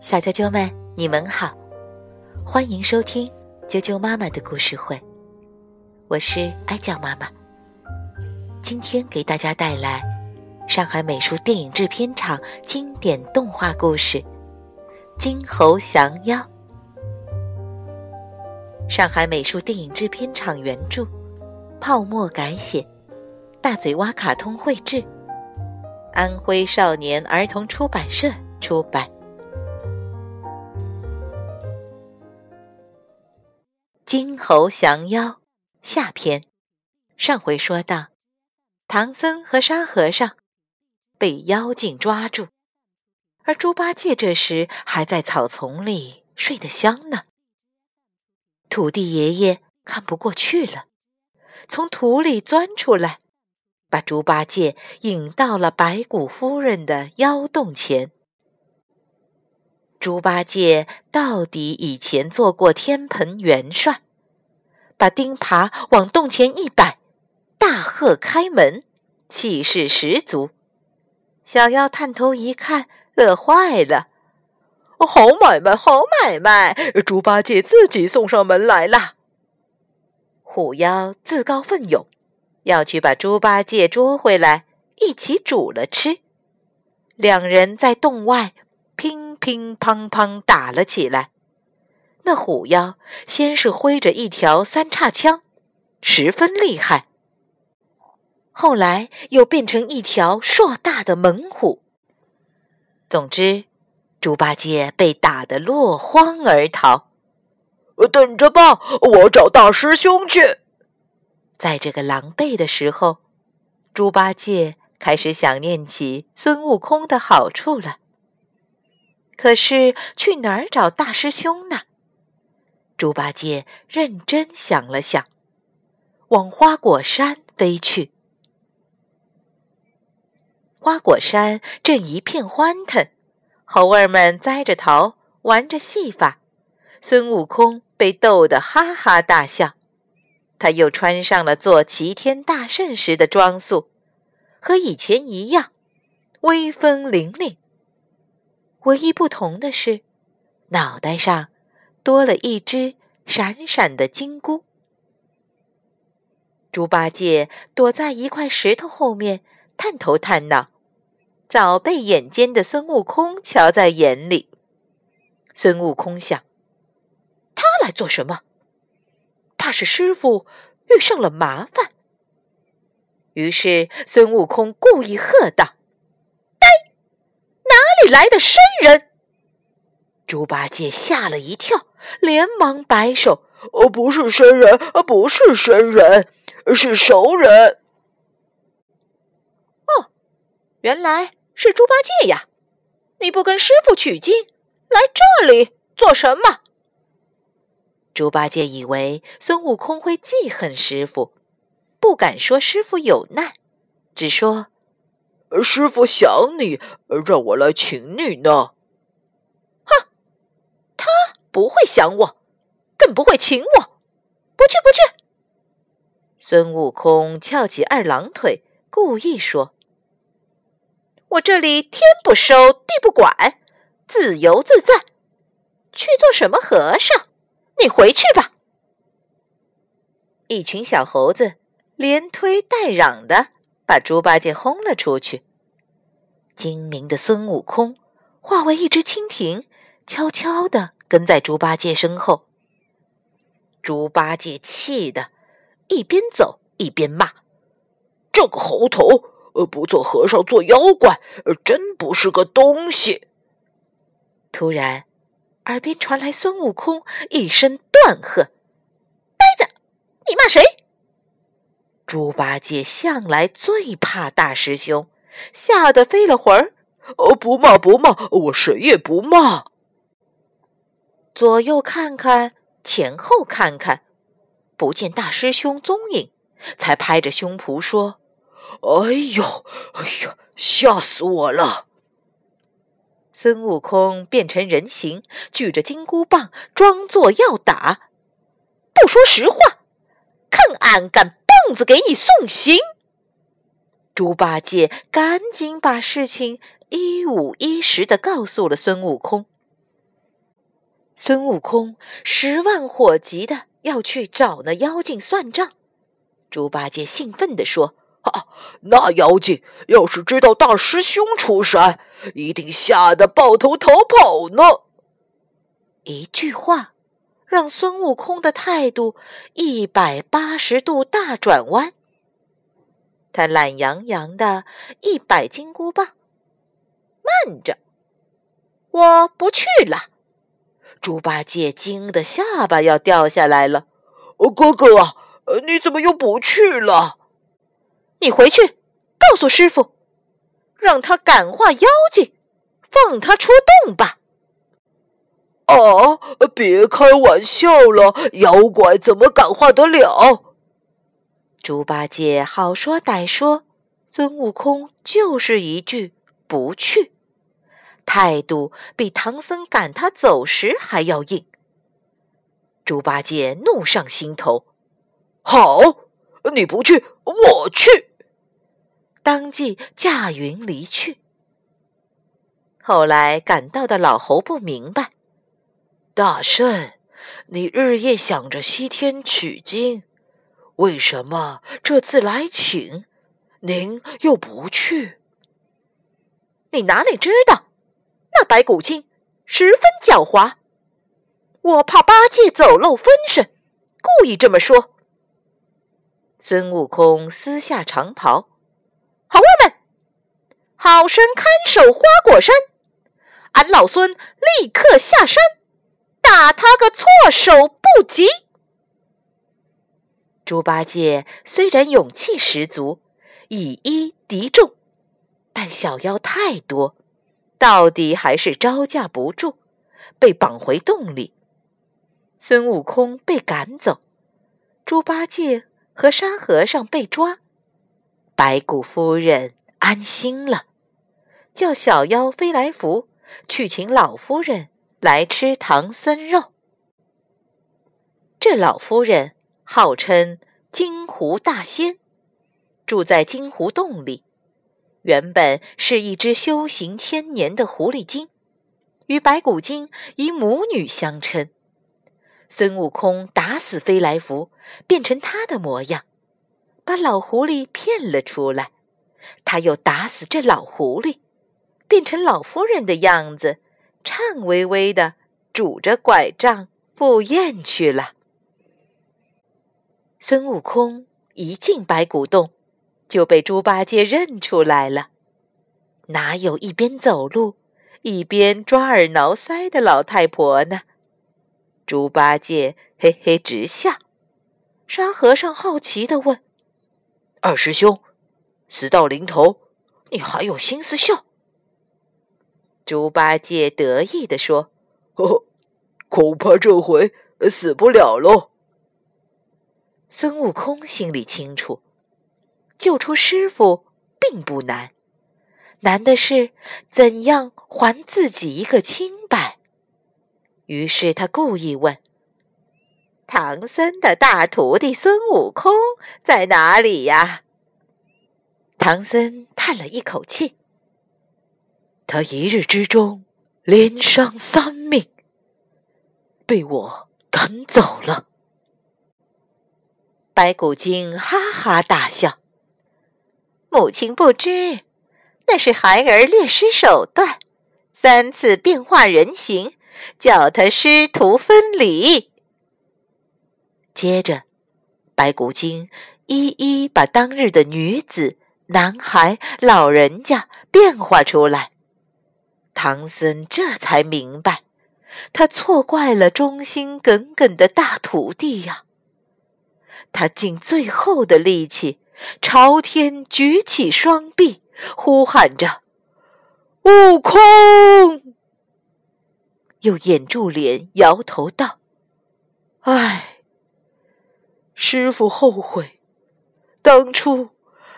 小啾啾们，你们好，欢迎收听啾啾妈妈的故事会，我是爱酱妈妈。今天给大家带来上海美术电影制片厂经典动画故事《金猴降妖》。上海美术电影制片厂原著，泡沫改写，大嘴蛙卡通绘制。安徽少年儿童出版社出版《金猴降妖》下篇。上回说到，唐僧和沙和尚被妖精抓住，而猪八戒这时还在草丛里睡得香呢。土地爷爷看不过去了，从土里钻出来。把猪八戒引到了白骨夫人的妖洞前。猪八戒到底以前做过天蓬元帅，把钉耙往洞前一摆，大喝开门，气势十足。小妖探头一看，乐坏了：“好买卖，好买卖！猪八戒自己送上门来了。”虎妖自告奋勇。要去把猪八戒捉回来，一起煮了吃。两人在洞外乒乒乓乓打了起来。那虎妖先是挥着一条三叉枪，十分厉害；后来又变成一条硕大的猛虎。总之，猪八戒被打得落荒而逃。等着吧，我找大师兄去。在这个狼狈的时候，猪八戒开始想念起孙悟空的好处了。可是去哪儿找大师兄呢？猪八戒认真想了想，往花果山飞去。花果山正一片欢腾，猴儿们栽着桃，玩着戏法，孙悟空被逗得哈哈大笑。他又穿上了做齐天大圣时的装束，和以前一样，威风凛凛。唯一不同的是，脑袋上多了一只闪闪的金箍。猪八戒躲在一块石头后面，探头探脑，早被眼尖的孙悟空瞧在眼里。孙悟空想：他来做什么？怕是师傅遇上了麻烦，于是孙悟空故意喝道：“呆，哪里来的生人？”猪八戒吓了一跳，连忙摆手：“哦，不是生人，不是生人，是熟人。”哦，原来是猪八戒呀！你不跟师傅取经，来这里做什么？猪八戒以为孙悟空会记恨师傅，不敢说师傅有难，只说：“师傅想你，让我来请你呢。”哼，他不会想我，更不会请我，不去不去。孙悟空翘起二郎腿，故意说：“我这里天不收，地不管，自由自在，去做什么和尚？”你回去吧！一群小猴子连推带嚷的把猪八戒轰了出去。精明的孙悟空化为一只蜻蜓，悄悄的跟在猪八戒身后。猪八戒气得一边走一边骂：“这个猴头，呃，不做和尚做妖怪，呃真不是个东西！”突然。耳边传来孙悟空一声断喝：“呆子，你骂谁？”猪八戒向来最怕大师兄，吓得飞了魂儿。哦，不骂不骂，我谁也不骂。左右看看，前后看看，不见大师兄踪影，才拍着胸脯说：“哎呦，哎呀，吓死我了！”孙悟空变成人形，举着金箍棒，装作要打。不说实话，看俺敢棒子给你送行！猪八戒赶紧把事情一五一十的告诉了孙悟空。孙悟空十万火急的要去找那妖精算账。猪八戒兴奋地说：“，那妖精要是知道大师兄出山，一定吓得抱头逃跑呢。”一句话，让孙悟空的态度一百八十度大转弯。他懒洋洋的一摆金箍棒，慢着，我不去了。猪八戒惊得下巴要掉下来了。哥哥啊！你怎么又不去了？你回去告诉师傅，让他感化妖精，放他出洞吧。啊！别开玩笑了，妖怪怎么感化得了？猪八戒好说歹说，孙悟空就是一句不去，态度比唐僧赶他走时还要硬。猪八戒怒上心头。好，你不去，我去。当即驾云离去。后来赶到的老猴不明白，大圣，你日夜想着西天取经，为什么这次来请，您又不去？你哪里知道，那白骨精十分狡猾，我怕八戒走漏风声，故意这么说。孙悟空撕下长袍，猴儿们，好生看守花果山，俺老孙立刻下山，打他个措手不及。猪八戒虽然勇气十足，以一敌众，但小妖太多，到底还是招架不住，被绑回洞里。孙悟空被赶走，猪八戒。和沙和尚被抓，白骨夫人安心了，叫小妖飞来福去请老夫人来吃唐僧肉。这老夫人号称金狐大仙，住在金狐洞里，原本是一只修行千年的狐狸精，与白骨精以母女相称。孙悟空打死飞来福，变成他的模样，把老狐狸骗了出来。他又打死这老狐狸，变成老夫人的样子，颤巍巍的拄着拐杖赴宴去了。孙悟空一进白骨洞，就被猪八戒认出来了。哪有一边走路一边抓耳挠腮的老太婆呢？猪八戒嘿嘿直笑，沙和尚好奇地问：“二师兄，死到临头，你还有心思笑？”猪八戒得意地说：“呵呵，恐怕这回死不了喽。”孙悟空心里清楚，救出师傅并不难，难的是怎样还自己一个清白。于是他故意问：“唐僧的大徒弟孙悟空在哪里呀？”唐僧叹了一口气：“他一日之中连伤三命，被我赶走了。”白骨精哈哈大笑：“母亲不知，那是孩儿略施手段，三次变化人形。”叫他师徒分离。接着，白骨精一一把当日的女子、男孩、老人家变化出来。唐僧这才明白，他错怪了忠心耿耿的大徒弟呀。他尽最后的力气，朝天举起双臂，呼喊着：“悟空！”又掩住脸，摇头道：“唉，师傅后悔，当初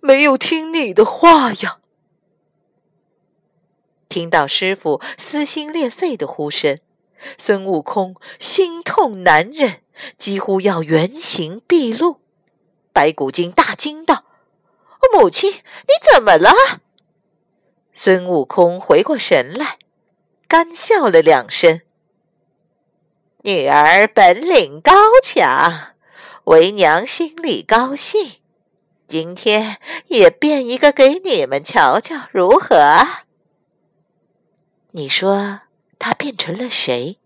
没有听你的话呀。”听到师傅撕心裂肺的呼声，孙悟空心痛难忍，几乎要原形毕露。白骨精大惊道：“母亲，你怎么了？”孙悟空回过神来，干笑了两声。女儿本领高强，为娘心里高兴。今天也变一个给你们瞧瞧，如何？你说他变成了谁？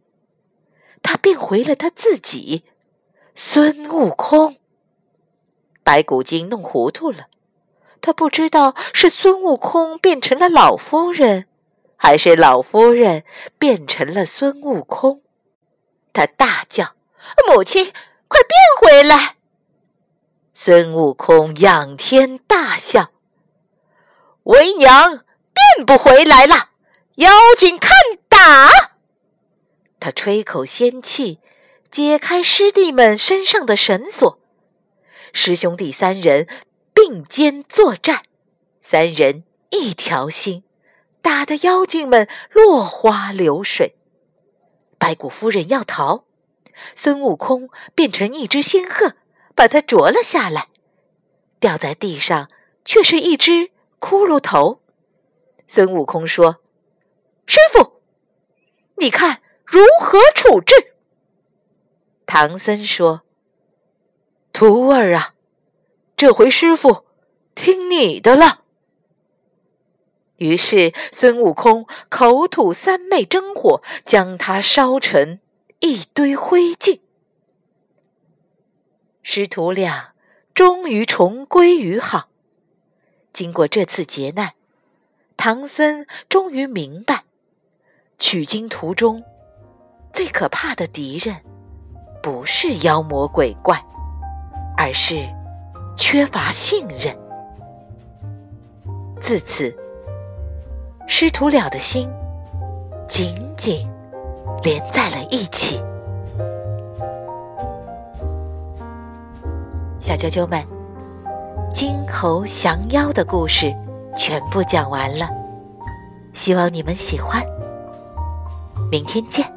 他变回了他自己，孙悟空。白骨精弄糊涂了，他不知道是孙悟空变成了老夫人，还是老夫人变成了孙悟空。他大叫：“母亲，快变回来！”孙悟空仰天大笑：“为娘变不回来了，妖精看打！”他吹口仙气，解开师弟们身上的绳索。师兄弟三人并肩作战，三人一条心，打得妖精们落花流水。白骨夫人要逃，孙悟空变成一只仙鹤，把它啄了下来，掉在地上却是一只骷髅头。孙悟空说：“师傅，你看如何处置？”唐僧说：“徒儿啊，这回师傅听你的了。”于是，孙悟空口吐三昧真火，将他烧成一堆灰烬。师徒俩终于重归于好。经过这次劫难，唐僧终于明白，取经途中最可怕的敌人，不是妖魔鬼怪，而是缺乏信任。自此。师徒俩的心紧紧连在了一起。小啾啾们，金猴降妖的故事全部讲完了，希望你们喜欢。明天见。